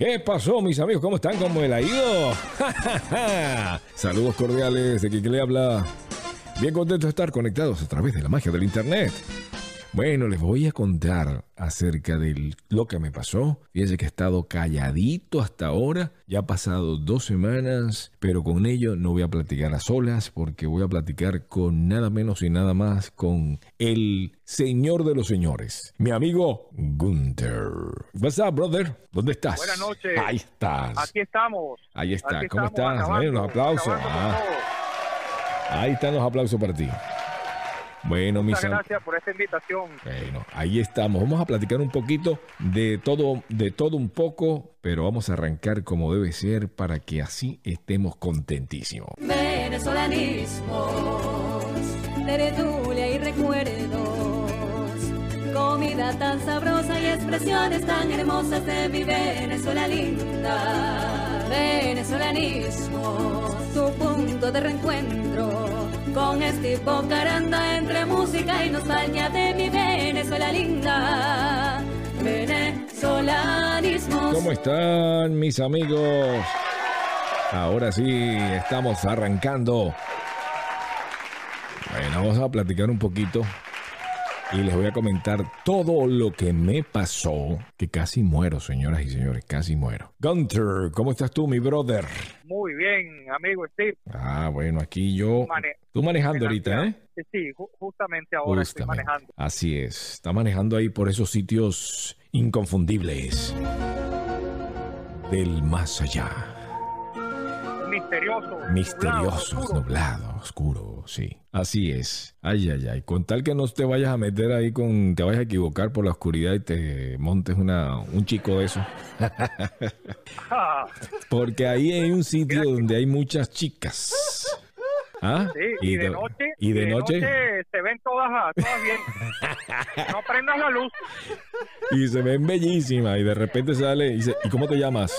¿Qué pasó, mis amigos? ¿Cómo están? ¿Cómo el ha ido? Saludos cordiales de quien le habla. Bien contento de estar conectados a través de la magia del Internet. Bueno, les voy a contar acerca de lo que me pasó. Fíjense que he estado calladito hasta ahora. Ya ha pasado dos semanas, pero con ello no voy a platicar a solas porque voy a platicar con nada menos y nada más con el señor de los señores, mi amigo Gunther. What's up, brother? ¿Dónde estás? Buenas noches. Ahí estás. Aquí estamos. Ahí está. Aquí ¿Cómo estamos, estás? acabando, los aplausos. Ah, ahí están los aplausos para ti. Bueno, mis Muchas am- gracias por esta invitación. Bueno, ahí estamos. Vamos a platicar un poquito de todo, de todo un poco, pero vamos a arrancar como debe ser para que así estemos contentísimos. venezolanismos, tertulia y recuerdos, comida tan sabrosa y expresiones tan hermosas de mi Venezuela linda. Venezolanismos, tu punto de reencuentro con este Caranda entre música y nostalgia de mi Venezuela linda. Venezolanismos. ¿Cómo están mis amigos? Ahora sí, estamos arrancando. Bueno, vamos a platicar un poquito y les voy a comentar todo lo que me pasó, que casi muero, señoras y señores, casi muero. Gunter, ¿cómo estás tú, mi brother? Muy bien, amigo Steve. Ah, bueno, aquí yo... Mane- Tú manejando ahorita, ¿eh? Sí, sí, ju- justamente ahora estoy manejando. Así es. Está manejando ahí por esos sitios inconfundibles. Del más allá. Misterioso. Misterioso, nublado, oscuro. nublado, oscuro, sí. Así es. Ay, ay, ay. Con tal que no te vayas a meter ahí con. Te vayas a equivocar por la oscuridad y te montes una, un chico de eso. Porque ahí hay un sitio donde hay muchas chicas. ¿Ah? sí, y, de, noche. Y de noche. se ven todas, todas bien. no prendas la luz. Y se ven bellísimas. Y de repente sale y dice: ¿Y cómo te llamas?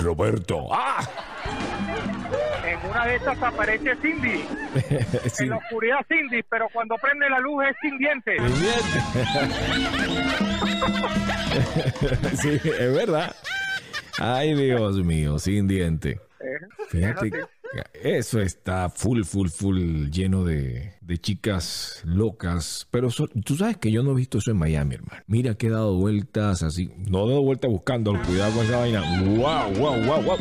Roberto. ¡Ah! En una de estas aparece Cindy. Sí. En la oscuridad Cindy, pero cuando prende la luz es sin dientes. sí, es verdad. Ay, Dios mío, sin diente. Eh, Fíjate, es eso está full, full, full lleno de, de chicas locas. Pero so- tú sabes que yo no he visto eso en Miami, hermano. Mira que he dado vueltas así. No he dado vueltas buscando. Cuidado con esa vaina. ¡Wow, wow, wow, wow!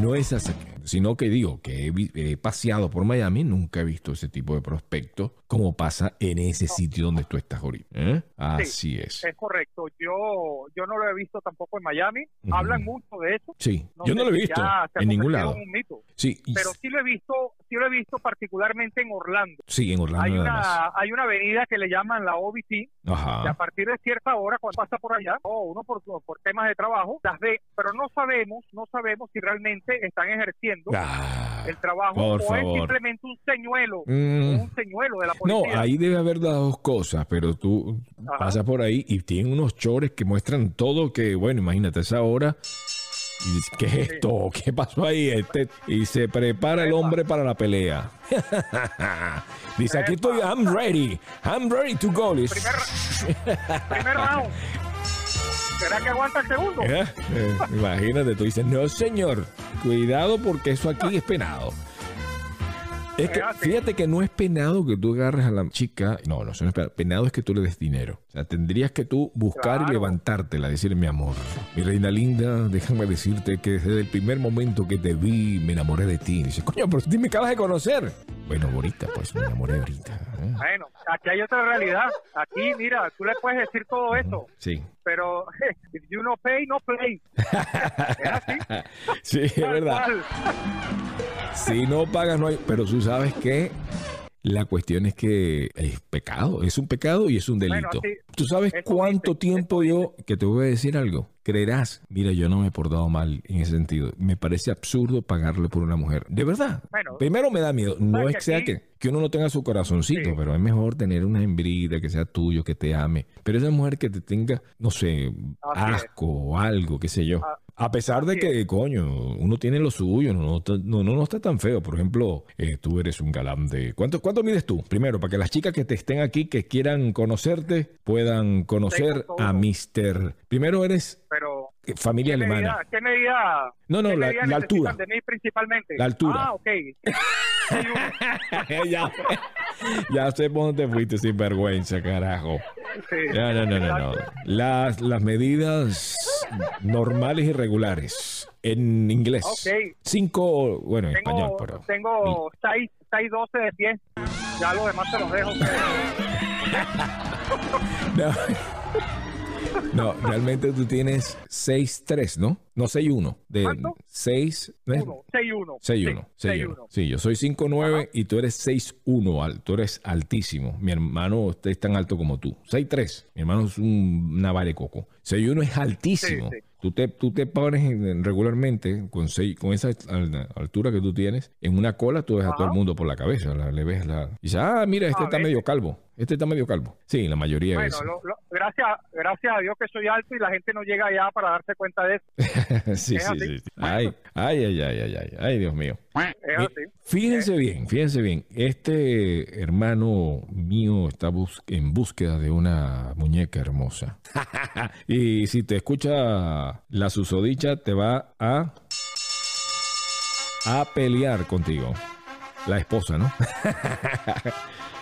No es así. Sino que digo que he, he paseado por Miami, nunca he visto ese tipo de prospectos como pasa en ese sitio donde tú estás ahorita. ¿eh? Así es. Es correcto. Yo yo no lo he visto tampoco en Miami. Hablan mucho de eso. Sí, yo no lo he visto en ningún lado. en un mito. Sí, Pero sí lo he visto, sí lo he visto particularmente en Orlando. sí, en Orlando Hay nada más. una hay una avenida que le llaman la OBT y a Ajá. partir de cierta hora cuando pasa por allá, o uno por, por temas de trabajo las ve, pero no sabemos, no sabemos si realmente están ejerciendo Ah, el trabajo por o es simplemente un señuelo, Mm. un señuelo de la No, policía. ahí debe haber las dos cosas, pero tú Ajá. pasas por ahí y tienen unos chores que muestran todo que, bueno, imagínate esa hora. ¿Qué es esto? ¿Qué pasó ahí? Este, y se prepara el hombre para la pelea. Dice, aquí estoy, I'm ready. I'm ready to go. Primer, primer round. ¿Será que aguanta el segundo? ¿Eh? Eh, imagínate, tú dices, no señor, cuidado porque eso aquí es penado. Es que Fíjate. que no es penado que tú agarres a la chica, no, no, eso no es penado. Penado es que tú le des dinero. O sea, tendrías que tú buscar y Claro. levantártela, decir, mi amor, mi reina linda, déjame decirte que desde el primer momento que te vi me enamoré de ti. Dice, coño, pero si me acabas de conocer. Bueno, ahorita, pues me enamoré ahorita. ¿eh? Bueno, aquí hay otra realidad. Aquí, mira, tú le puedes decir todo eso, Sí. Pero if you no pay, no play. Es así. Sí, es verdad. Si no pagas, no hay. Pero tú sabes que la cuestión es que es pecado, es un pecado y es un Bueno, delito. sí. ¿Tú sabes cuánto dice, tiempo yo, que te voy a decir algo? Creerás, mira, yo no me he portado mal en ese sentido. Me parece absurdo pagarle por una mujer. De verdad. Bueno, Primero me da miedo. No es que que sea aquí- que, que uno no tenga su corazoncito, Sí. pero es mejor tener una hembrita que sea tuyo, que te ame. Pero esa mujer que te tenga, no sé, Así es. asco o algo, qué sé yo. Ah, A pesar de que, coño, uno tiene lo suyo, no, no, no, no, está tan feo. Por ejemplo, eh, tú eres un galán de... ¿Cuánto, ¿Cuánto mides tú? Primero, para que las chicas que te estén aquí, que quieran conocerte, puedan conocer a Mr. Primero eres... pero eh, familia ¿Qué alemana. medida- ¿Qué medida? No, no, la- medida la altura. de mí principalmente? La altura. Ah, ok. Ya, ya sé por dónde te fuiste sin vergüenza, carajo. Sí. No, no, no, no, no. Las, las medidas normales y regulares en inglés. Ok. Cinco, bueno, en español, pero. tengo 6, 6, 12 de pie. Ya lo demás se los dejo. No. No, realmente tú tienes 6'3, ¿no? No, 6'1. De ¿Cuánto? 6, ¿no es? 1, 6, 1. 6'1, 6'1. Sí, yo soy 5'9 y tú eres 6'1, al- tú eres altísimo. Mi hermano es tan alto como tú. 6'3, mi hermano es un una coco. 6'1 es altísimo. Sí, sí. Tú te, tú te pones en- regularmente con, seis- con esa al- altura que tú tienes, en una cola tú ves a todo el mundo por la cabeza, la- le ves la... Y dices, ah, mira, este A está ver. medio calvo, este está medio calvo. Sí, la mayoría Bueno, es... lo- lo- gracias, gracias a Dios que soy alto y la gente no llega allá para darse cuenta de eso. sí, sí, sí. Ay, ay, ay, ay, ay, ay, ay, Dios mío. Así. Fíjense bien, fíjense bien. Este hermano mío está bus- en búsqueda de una muñeca hermosa. y si te escucha la susodicha, te va a a pelear contigo. La esposa, ¿no?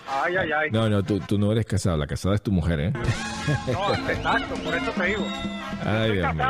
Ay, ay, ay. No, no, tú, tú no eres casado. La casada es tu mujer, ¿eh? No, exacto, por eso te digo. Ay, Estoy Dios mío.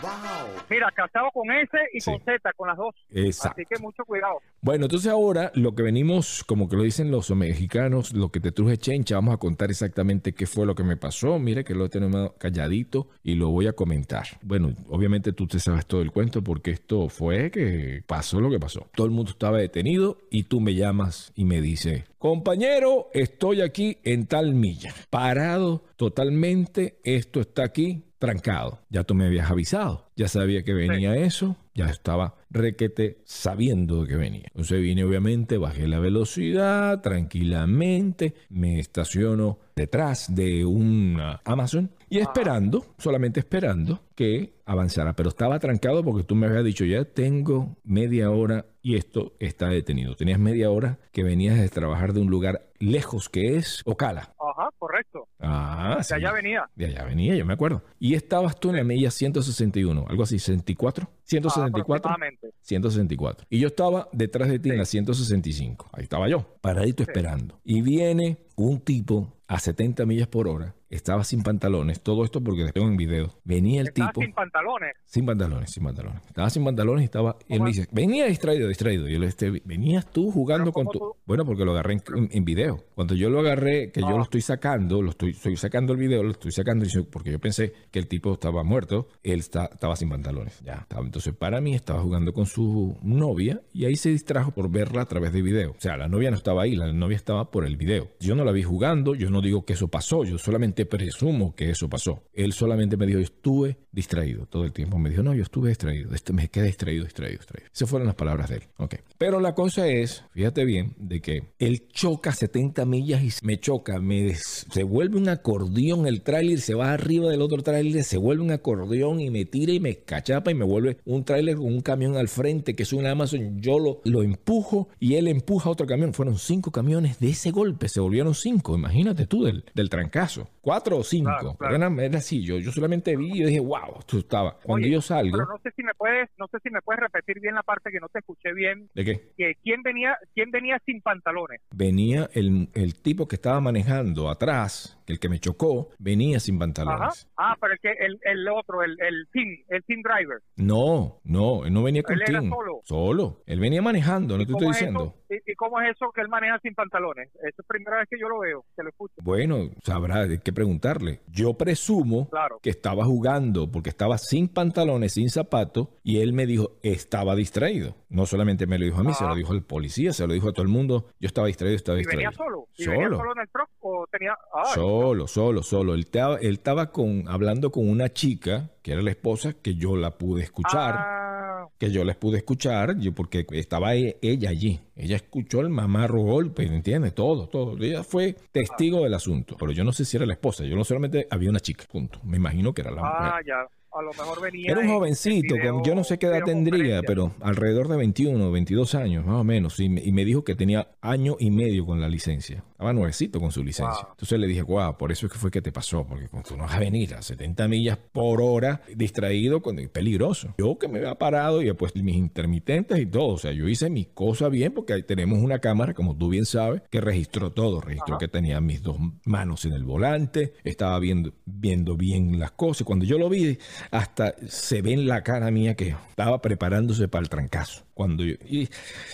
Casado. Mira, casado con S y Sí. con Z, con las dos. Exacto. Así que mucho cuidado. Bueno, entonces ahora lo que venimos, como que lo dicen los mexicanos, lo que te truje chencha, vamos a contar exactamente qué fue lo que me pasó. Mire que lo tenemos calladito y lo voy a comentar. Bueno, obviamente tú te sabes todo el cuento porque esto fue que pasó lo que pasó. Todo el mundo estaba detenido y tú me llamas y me dices, compañero, estoy aquí en tal milla, parado totalmente, esto está aquí trancado. Ya tú me habías avisado, ya sabía que venía eso, ya estaba requete sabiendo que venía. Entonces vine obviamente, bajé la velocidad tranquilamente, me estaciono detrás de un Amazon y esperando, solamente esperando que avanzara, pero estaba trancado porque tú me habías dicho, ya tengo media hora y esto está detenido. Tenías media hora que venías de trabajar de un lugar lejos que es Ocala. Ajá, correcto. Ah, De sí. allá venía. De allá venía, yo me acuerdo. Y estabas tú en la milla 161, algo así, 64, 164, Aproximadamente. 164. Y yo estaba detrás de ti en la 165. Ahí estaba yo, paradito esperando. Y viene un tipo a 70 millas por hora, estaba sin pantalones, todo esto porque lo tengo en video. Venía el Estaba tipo sin pantalones. sin pantalones, sin pantalones. Estaba sin pantalones y estaba. Él me dice, venía distraído, distraído. Yo le dije, venías tú jugando con ¿cómo tu. tú? Bueno, porque lo agarré en, en- en video. Cuando yo lo agarré, que yo Ah. lo estoy sacando, lo estoy, estoy sacando el video, lo estoy sacando y porque yo pensé que el tipo estaba muerto, él está- estaba sin pantalones. Ya. estaba. Entonces, para mí, estaba jugando con su novia y ahí se distrajo por verla a través de video. O sea, la novia no estaba ahí, la novia estaba por el video. Yo no la vi jugando, yo no digo que eso pasó, yo solamente presumo que eso pasó. Él solamente me dijo, estuve distraído todo el tiempo. Me dijo, no, yo estuve distraído, me quedé distraído, distraído, distraído. Esas fueron las palabras de él. Ok. Pero la cosa es, fíjate bien, de que él choca 70 millas y me choca, me se vuelve un acordeón el tráiler, se va arriba del otro tráiler, se vuelve un acordeón y me tira y me cachapa y me vuelve un tráiler con un camión al frente que es un Amazon. Yo lo, lo empujo y él empuja otro camión. Fueron cinco camiones de ese golpe, se volvieron cinco. Imagínate tú del, del trancazo. Cuatro o cinco. Claro, claro. Era, era así. Yo, yo solamente vi y yo dije, wow, esto estaba. Cuando Oye, yo salgo, Pero no sé si me puedes, no sé si me puedes repetir bien la parte que no te escuché bien. ¿de qué? Que quién venía, quién venía sin pantalones. venía el, el tipo que estaba manejando atrás, el que me chocó, venía sin Ajá. pantalones. Ah, pero el que el, el otro, el, el team, el team driver. No, no, él no venía con Él era team. solo. Solo. Él venía manejando, no te estoy ¿Cómo es diciendo. ¿Y, y cómo es eso que él maneja sin pantalones? Esa es primera vez que yo lo veo, que lo escucho. Bueno, sabrá, hay que preguntarle. Yo presumo Claro. que estaba jugando porque estaba sin pantalones, sin zapatos, y él me dijo, estaba distraído. No solamente me lo dijo a mí, se Ah. lo dijo al policía, se lo dijo a todo el mundo. Yo estaba distraído, estaba ¿Y distraído. venía solo? ¿Y venía Solo. solo en el truck o tenía...? Ay, Solo, solo, solo. Él estaba, él estaba con, hablando con una chica, que era la esposa, que yo la pude escuchar. Ah, Que yo les pude escuchar, yo, porque estaba e- ella allí. Ella escuchó el mamarro golpe, ¿entiendes? Todo, todo. Ella fue testigo del asunto. Pero yo no sé si era la esposa. Yo no solamente había una chica, punto. Me imagino que era la mujer. ah, ya. A lo mejor venía... Era un en- jovencito, en video- con, yo no sé qué edad tendría, pero alrededor de 21, 22 años, más o menos. Y me, y me dijo que tenía año y medio con la licencia. Estaba nuevecito con su licencia. Wow. Entonces le dije, guau, por eso es que fue que te pasó, porque tú no vas a venir a 70 millas por hora distraído, con, peligroso. Yo que me había parado y pues mis intermitentes y todo, o sea, yo hice mi cosa bien porque ahí tenemos una cámara, como tú bien sabes, que registró todo, registró Ajá. que tenía mis dos manos en el volante, estaba viendo, viendo bien las cosas. Cuando yo lo vi, hasta se ve en la cara mía que estaba preparándose para el trancazo. Cuando yo, y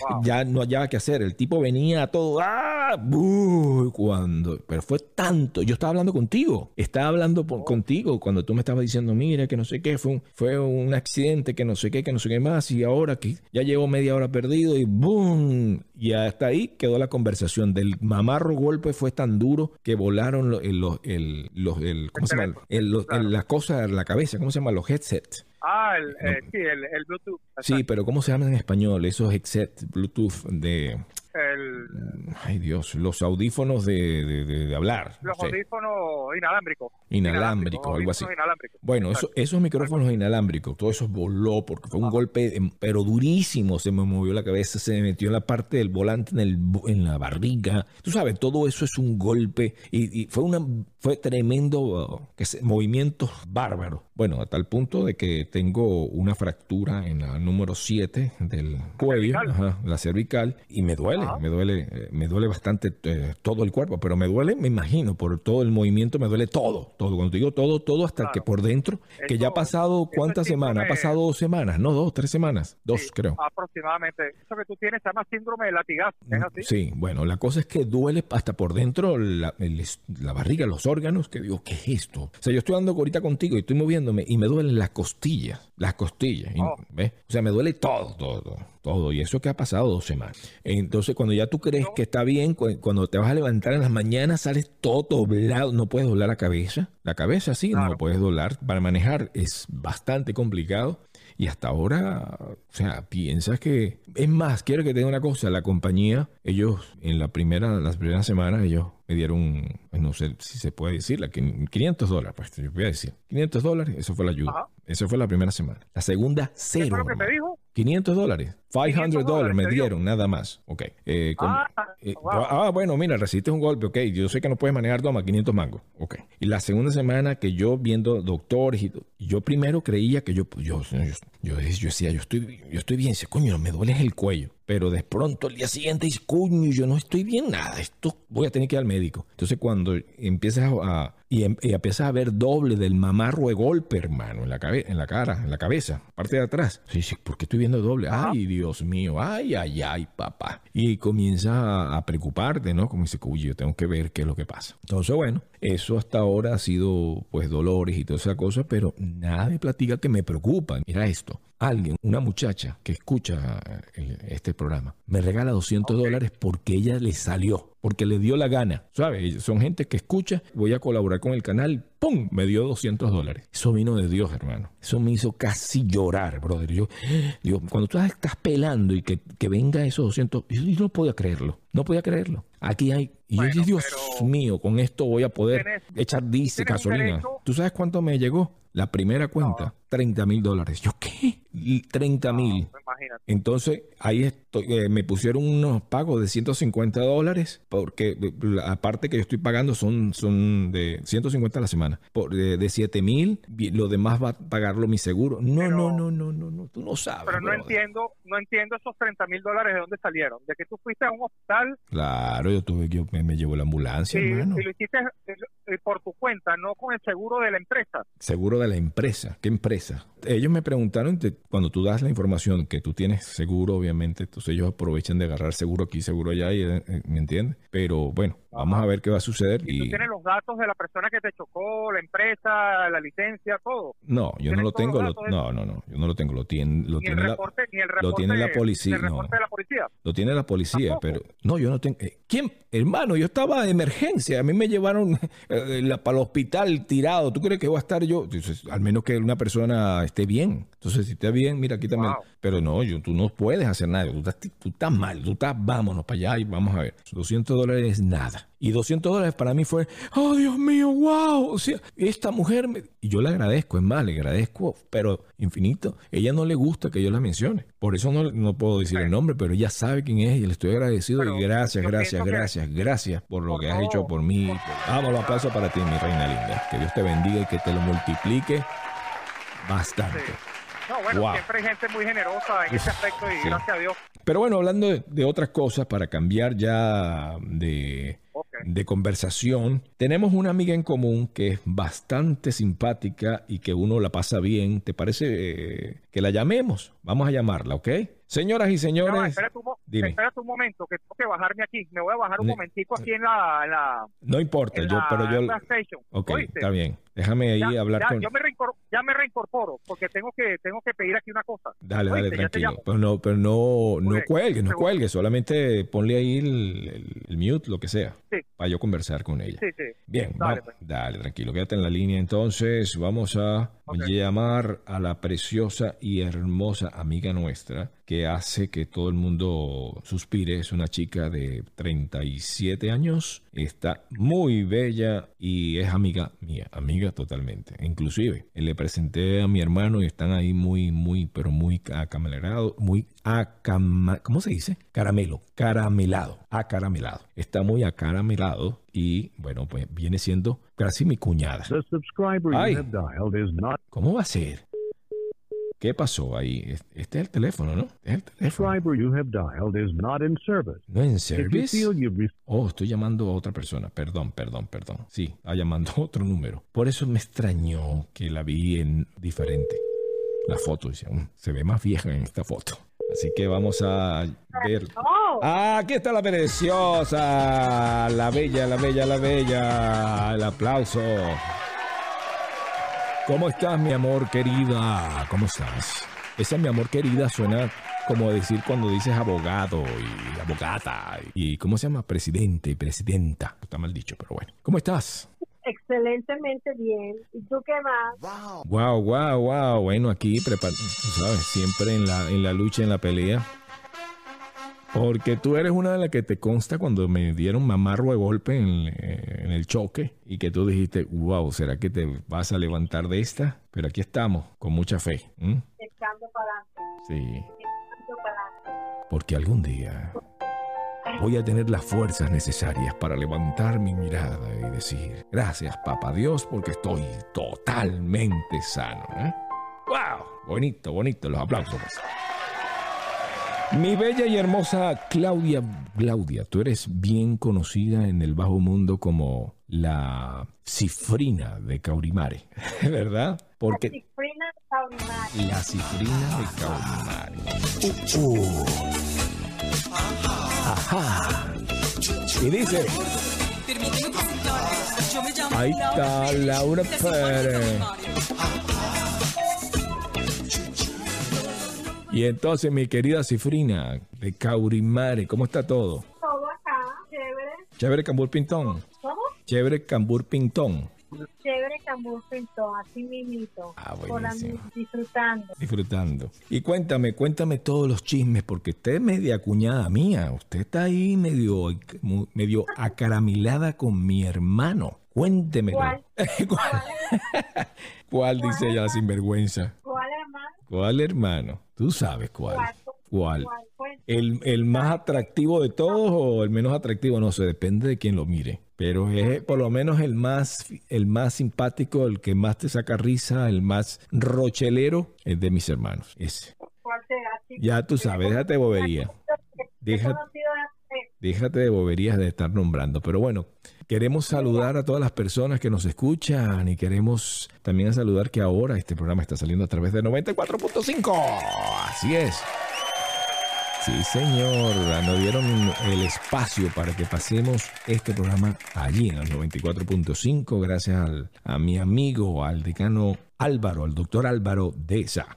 Wow. ya no hallaba qué hacer, el tipo venía a todo, ¡ah! Cuando, pero fue tanto, yo estaba hablando contigo, estaba hablando por- contigo cuando tú me estabas diciendo, mira, que no sé qué, fue un, fue un accidente, que no sé qué, que no sé qué más, y ahora que ya llevo media hora perdido y ¡boom! Y hasta ahí quedó la conversación. Del mamarro golpe fue tan duro que volaron los, el, los, el, los- el- ¿cómo se llama? El- los- el- la cosa, la cabeza, ¿cómo se llama? Los headsets. Ah, el, eh, sí, el, el Bluetooth. Sí, pero ¿cómo se llaman en español? Esos headsets Bluetooth de... El, Ay Dios, los audífonos de, de- de- de hablar. no los sé. audífonos inalámbricos. Inalámbricos, algo así. Bueno, eso- esos micrófonos inalámbricos, todo eso voló porque fue un golpe, em, pero durísimo. Se me movió la cabeza, se me metió en la parte del volante, en, el, en la barriga. Tú sabes, todo eso es un golpe y, y fue una fue tremendo que se- movimientos bárbaros. Bueno, a tal punto de que tengo una fractura en la número 7 del cuello, cervical. ajá, la cervical, y me duele, Ajá. me duele, eh, me duele bastante eh, todo el cuerpo, pero me duele, me imagino, por todo el movimiento, me duele todo, todo. Cuando digo todo, todo, hasta Claro. que por dentro, que ya ha pasado cuántas semanas, ha pasado dos semanas, no dos, tres semanas, dos Sí, creo. Aproximadamente. Eso que tú tienes se llama síndrome de latigazo. ¿Es así? Mm, Sí, bueno, la cosa es que duele hasta por dentro la, el la barriga, los órganos, que digo, ¿qué es esto? O sea, yo estoy andando ahorita contigo y estoy moviéndome y me duelen las costillas, las costillas, y- Oh. ¿ves? O sea, me duele todo, todo, todo, todo. Y eso que ha pasado dos semanas. Entonces, cuando ya tú crees que está bien, cu- cuando te vas a levantar en las mañanas, sales todo doblado, no puedes doblar la cabeza. La cabeza sí, no Claro. lo puedes doblar. Para manejar es bastante complicado. Y hasta ahora, o sea, piensas que... Es más, quiero que te diga una cosa. La compañía, ellos en la primera, las primeras semanas, ellos me dieron, no sé si se puede decir, la quin- 500 dólares, pues yo voy a decir. 500 dólares, eso fue la ayuda. Ajá. Eso fue la primera semana. La segunda, ¿Qué cero. fue lo que te dijo? 500 dólares. 500 dólares me dieron, nada más. Ok. Eh, con- Ah, eh, wow. ah, bueno, mira, recibiste un golpe. Ok, yo sé que no puedes manejar, toma 500 mangos. Ok. Y la segunda semana que yo viendo doctores y yo primero creía que yo, yo, yo, yo, yo decía, yo estoy, yo estoy bien. Dice, coño, me duele el cuello. Pero de pronto al día siguiente dice, coño, yo no estoy bien nada. Esto voy a tener que ir al médico. Entonces cuando empiezas a, y, em- y empiezas a ver doble del mamarro de golpe, hermano, en la, cabe- en la cara, en la cabeza, parte de atrás. Sí, sí, ¿por qué estoy viendo doble? Ay, Dios mío, ay, ay, ay, papá. Y comienza a, preocuparte, ¿no? Como dice, uy, yo tengo que ver qué es lo que pasa. Entonces, bueno, eso hasta ahora ha sido, pues, dolores y toda esa cosa, pero nada me platica que me preocupa. Mira esto. Alguien, una muchacha que escucha eh, el- este programa, me regala 200 dólares porque ella le salió, porque le dio la gana. ¿Sabes? Son gente que escucha, voy a colaborar con el canal, ¡pum! Me dio 200 dólares. Eso vino de Dios, hermano. Eso me hizo casi llorar, brother. Yo, digo, cuando tú estás pelando y que, que venga esos 200, yo, yo no podía creerlo. No podía creerlo. Aquí hay. Y yo dije, Dios mío, con esto voy a poder echar un gasolina. ¿Tú sabes cuánto me llegó? La primera cuenta, 30 mil dólares. ¿Yo qué? Y 30 mil. No. Entonces, ahí estoy, eh, me pusieron unos pagos de 150 dólares, porque eh, la- aparte que yo estoy pagando son, son de 150 a la semana, por, de, de 7 mil, lo demás va a pagarlo mi seguro. No, Pero- no, no, no, no, no, tú no sabes. Pero no brother. entiendo, no entiendo esos 30 mil dólares de dónde salieron. De que tú fuiste a un hospital Claro, yo tuve que, yo me, me llevó la ambulancia, y, hermano. y lo hiciste eh, por tu cuenta, no con el seguro de la empresa. Seguro de la empresa. ¿Qué empresa? Ellos me preguntaron, te- cuando tú das la información que tú tienes seguro, obviamente, entonces ellos aprovechan de agarrar seguro aquí, seguro allá, y, eh, eh, ¿me entiendes? Pero bueno, vamos a ver qué va a suceder. Y tú Y tienes los datos de la persona que te chocó, la empresa, la licencia, todo. no, yo no ¿Tienes lo tengo. lo- no, no, no, yo no lo tengo. Lo tiene, lo tiene la, reporte, ni el reporte, tiene la policía, no. de la policía. lo tiene la policía, Tampoco. pero no, yo no tengo. eh, ¿Quién? Hermano, yo estaba de emergencia. A mí me llevaron eh, la- para el hospital tirado. ¿Tú crees que voy a estar yo? Al menos que una persona esté bien. Entonces, si está bien, mira, aquí también. Wow. Pero no, yo, tú no puedes hacer nada. Tú estás, tú estás mal. Tú estás, vámonos para allá y vamos a ver. 200 dólares es nada. Y 200 dólares para mí fue, oh Dios mío, wow. O sea, esta mujer, me... y yo le agradezco, es más, le agradezco, pero infinito. Ella no le gusta que yo la mencione. Por eso no, no puedo decir el nombre, pero ella sabe quién es y le estoy agradecido. y gracias, gracias, gracias, gracias por lo que has hecho por mí. Vamos, los aplausos para ti, mi reina linda. Que Dios te bendiga y que te lo multiplique bastante. No, bueno, siempre hay gente muy generosa en ese aspecto y gracias a Dios. Pero bueno, hablando de, otras cosas, para cambiar ya de, de conversación, tenemos una amiga en común que es bastante simpática y que uno la pasa bien. ¿Te parece eh, que la llamemos? Vamos a llamarla, ¿ok? Señoras y señores. No, espérate, un, momento, que tengo que bajarme aquí. Me voy a bajar un momentico aquí en la. no importa, yo, pero yo. Ok, está bien. Déjame ahí hablar ya, con. Yo me ya me reincorporo porque tengo que tengo que pedir aquí una cosa. Dale, dale, tranquilo. Pero no, pero no, no cuelgue, no cuelgue. Solamente ponle ahí el, mute, lo que sea. Sí. Para yo conversar con ella. Sí, sí. Bien, dale, pues. dale, tranquilo. Quédate en la línea entonces. Vamos a llamar a la preciosa y hermosa amiga nuestra que hace que todo el mundo suspire. Es una chica de 37 años, está muy bella y es amiga mía, amiga totalmente. Inclusive le presenté a mi hermano y están ahí muy, muy, pero muy acamelado, muy acam ¿cómo se dice? Caramelo, caramelado, acaramelado. Está muy acaramelado y bueno, pues viene siendo casi mi cuñada. ¿Cómo va a ser? ¿Qué pasó ahí? Este es el teléfono, ¿no? Es el teléfono. ¿No en service? Oh, estoy llamando a otra persona. Perdón, perdón, perdón. Sí, está llamando a otro número. Por eso me extrañó que la vi en diferente. La foto, mm, se ve más vieja en esta foto. Así que vamos a ver. Ah, aquí está la preciosa, la bella, la bella, la bella. El aplauso. ¿Cómo estás, mi amor querida? ¿Cómo estás? Esa mi amor querida suena como decir cuando dices abogado y abogata y ¿cómo se llama? Presidente y presidenta. Está mal dicho, pero bueno. ¿Cómo estás? Excelentemente bien. ¿Y tú qué más? Wow, wow, wow. Bueno, aquí sabes, siempre en la en la lucha, en la pelea. Porque tú eres una de las que te consta cuando me dieron mamarro de golpe en, el choque y que tú dijiste, wow, ¿será que te vas a levantar de esta? Pero aquí estamos, con mucha fe. Echando para Sí. Porque algún día voy a tener las fuerzas necesarias para levantar mi mirada y decir, gracias, papá Dios, porque estoy totalmente sano. ¡Wow! ¿eh? Bonito, bonito, los aplausos. Mi bella y hermosa Claudia, Claudia, tú eres bien conocida en el bajo mundo como la cifrina de Caurimare, ¿verdad? Porque la cifrina de Caurimare. La cifrina de Caurimare. Uh, uh. Ajá. Y dice... Ahí está Laura Pérez. Y entonces, mi querida Cifrina de Caurimare, ¿cómo está todo? Todo acá, chévere. Chévere Cambur Pintón. ¿Cómo? Chévere Cambur Pintón. Chévere Cambur Pintón, así mismito. Ah, buenísimo. disfrutando. Disfrutando. Y cuéntame, cuéntame todos los chismes, porque usted es media cuñada mía. Usted está ahí medio, medio acaramilada con mi hermano. Cuéntemelo. ¿Cuál? ¿Cuál? ¿Cuál dice ella sinvergüenza? ¿Cuál hermano? Tú sabes cuál. ¿Cuál? ¿El, ¿El, más atractivo de todos o el menos atractivo? No sé, depende de quién lo mire. Pero es por lo menos el más, el más simpático, el que más te saca risa, el más rochelero, es de mis hermanos. Ese. Ya tú sabes, déjate bobería. Déjate, déjate de boberías de estar nombrando. Pero bueno, Queremos saludar a todas las personas que nos escuchan y queremos también saludar que ahora este programa está saliendo a través de 94.5. Así es. Sí, señor. Nos dieron el espacio para que pasemos este programa allí en el 94.5 gracias a mi amigo, al decano Álvaro, al doctor Álvaro Deza.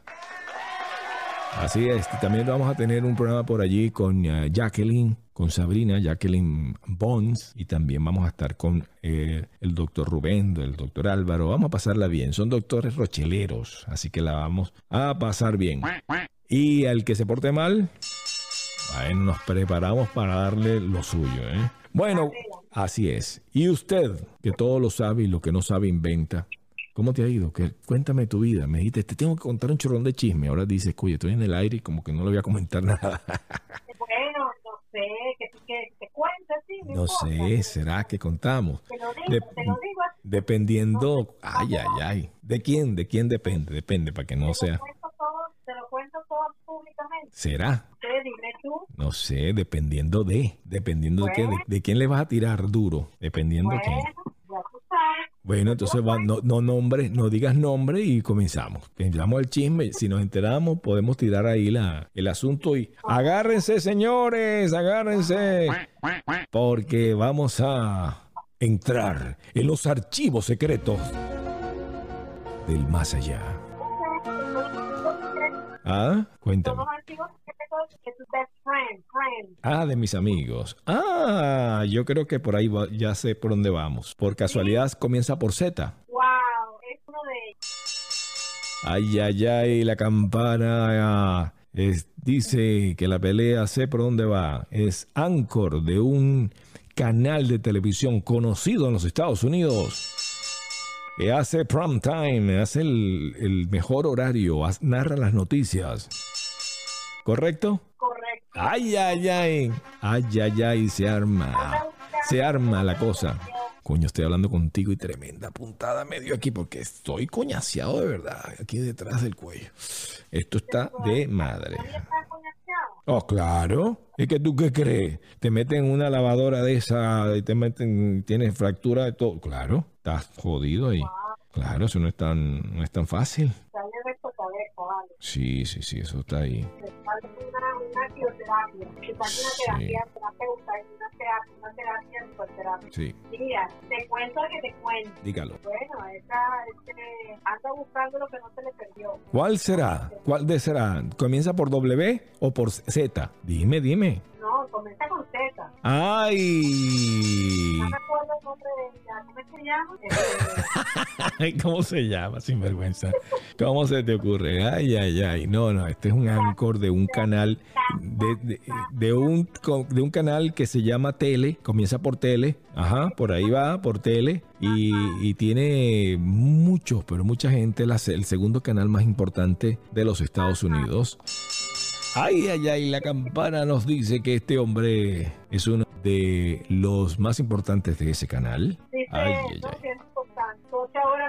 Así es. También vamos a tener un programa por allí con eh, Jacqueline con Sabrina, Jacqueline Bonds y también vamos a estar con eh, el doctor Rubén, el doctor Álvaro. Vamos a pasarla bien. Son doctores rocheleros, así que la vamos a pasar bien. Y al que se porte mal, nos preparamos para darle lo suyo. ¿eh? Bueno, Así es. Y usted, que todo lo sabe y lo que no sabe inventa. ¿Cómo te ha ido? Que, cuéntame tu vida. Me dijiste, te tengo que contar un chorrón de chisme. Ahora dices, oye, estoy en el aire y como que no le voy a comentar nada. Bueno, no sé, que tú que te cuentes, sí. No sé, ¿será que contamos? Te lo digo, te lo digo así. Dependiendo, ay, ay, ay. ¿De quién? ¿De quién depende? Depende, para que no Te sea. lo cuento todo, te lo cuento todo públicamente. ¿Será? Entonces dime tú, No sé, dependiendo de. Dependiendo de qué. De, Bueno. de quién le vas a tirar duro. Dependiendo de quién. Bueno, entonces va, no, no nombres, no digas nombre y comenzamos. Entramos el chisme. Si nos enteramos, podemos tirar ahí el asunto y agárrense, señores, agárrense. Porque vamos a entrar en los archivos secretos del más allá. Friend, friend. Ah, de mis amigos. Ah, yo creo que por ahí va- ya sé por dónde vamos. Por casualidad comienza por Z. Wow, es uno de ellos. Ay, ay, ay, la campana ah, es- dice que la pelea sé por dónde va. Es Anchor de un canal de televisión conocido en los Estados Unidos. Que hace prime time, hace el, el mejor horario, narra las noticias. ¿Correcto? Correcto. Ay, ay, ay. Ay, ay, ay, se arma. Se arma la cosa. Coño, estoy hablando contigo y tremenda puntada medio aquí porque estoy coñaseado de verdad. Aquí detrás del cuello. Esto está de madre. Oh, claro. ¿Es que tú qué crees? Te meten en una lavadora de esa y te meten, tienes fractura de todo. Claro, estás jodido ahí. Claro, eso no es tan, no es tan fácil. Vale. Sí, sí, sí, eso está ahí. Me falta una, una bioterapia. Quizás una Sí. terapia terapeuta y una terapia, una terapia psicoterapia. Sí, Mira, te cuento que te cuento. dígalo. Bueno, esa este, anda buscando lo que no se le perdió. ¿Cuál será? ¿Cuál de será? ¿Comienza por W o por Z? Dime, dime. No, comienza con Z. ¡Ay! No recuerdo el nombre de ella. ¿Cómo se llama? ¿Cómo se llama? Sinvergüenza. ¿Cómo se te ocurre? Ay, ay, ay. No, no, este es un anchor de un canal, de, de- de un, de un canal que se llama Tele, comienza por Tele, ajá, por ahí va, por Tele, y, y tiene muchos, pero mucha gente, la el segundo canal más importante de los Estados Unidos. Ay, ay, ay, la campana nos dice que este hombre es uno de los más importantes de ese canal. dice, Ay, ay, ay.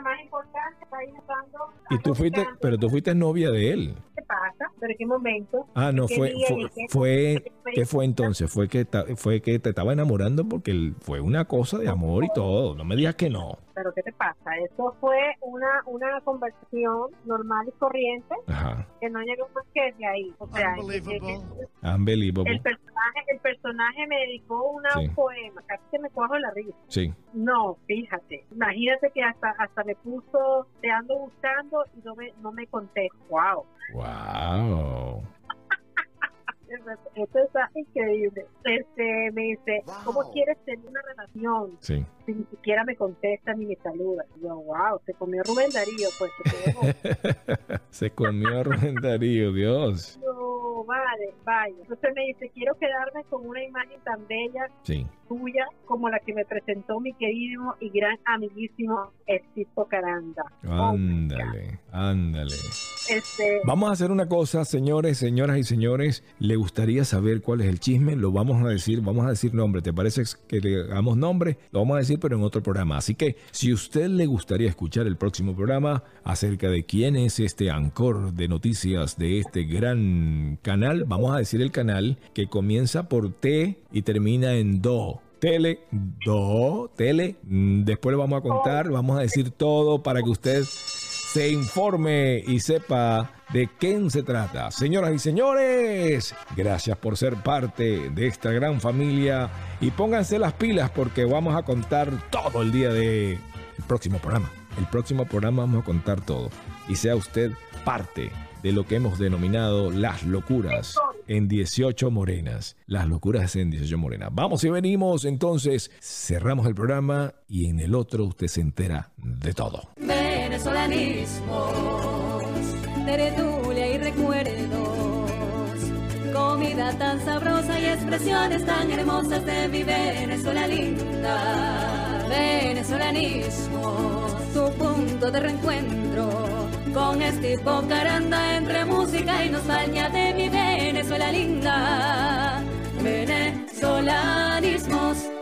más importante está usando. Y tú fuiste, pero tú fuiste novia de él. ¿Qué pasa? ¿Pero en qué momento? Ah, no, ¿Qué fue, fue, fue, ¿qué fue entonces? Fue que, fue que te estaba enamorando porque fue una cosa de amor y todo. No me digas que no. ¿Pero qué te pasa? Eso fue una, una conversación normal y corriente Ajá. que no llegó más que de ahí. O sea, Unbelievable. Unbelievable. el personaje, el personaje me dedicó una, Sí. un poema, casi que me cojo la risa. Sí. No, fíjate, imagínate que hasta hasta me puso, te ando buscando y no me, no me contesta. Wow, Wow. Esto está increíble. Este, me dice, ¿cómo Wow. quieres tener una relación Sí. si ni siquiera me contesta ni me saluda? Y yo, wow, se comió Rubén Darío, pues. se comió Rubén Darío, Dios. No, vale, vaya. Entonces me dice, quiero quedarme con una imagen tan bella Sí. tuya como la que me presentó mi querido y gran amiguísimo Estipo Caranda. Oh. Ándale, ándale. Este, Vamos a hacer una cosa, señores, señoras y señores. ¿Le gustaría saber cuál es el chisme? Lo vamos a decir, vamos a decir nombre. ¿Te parece que le hagamos nombre? Lo vamos a decir, pero en otro programa. Así que si usted le gustaría escuchar el próximo programa acerca de quién es este ancor de noticias de este gran canal, vamos a decir el canal que comienza por T y termina en Do. Tele, do, tele. Mm, Después le vamos a contar, vamos a decir todo para que usted se informe y sepa de quién se trata. Señoras y señores, gracias por ser parte de esta gran familia y pónganse las pilas porque vamos a contar todo el día de el próximo programa. El próximo programa vamos a contar todo y sea usted parte de lo que hemos denominado las locuras en 18 morenas. Las locuras en 18 morenas. Vamos y venimos, entonces cerramos el programa y en el otro usted se entera de todo. Venezolanismos, tertulia y recuerdos, comida tan sabrosa y expresiones tan hermosas de mi Venezuela linda. Venezolanismo, tu punto de reencuentro con este Caranda entre música y nostalgia de mi Venezuela linda. Venezolanismos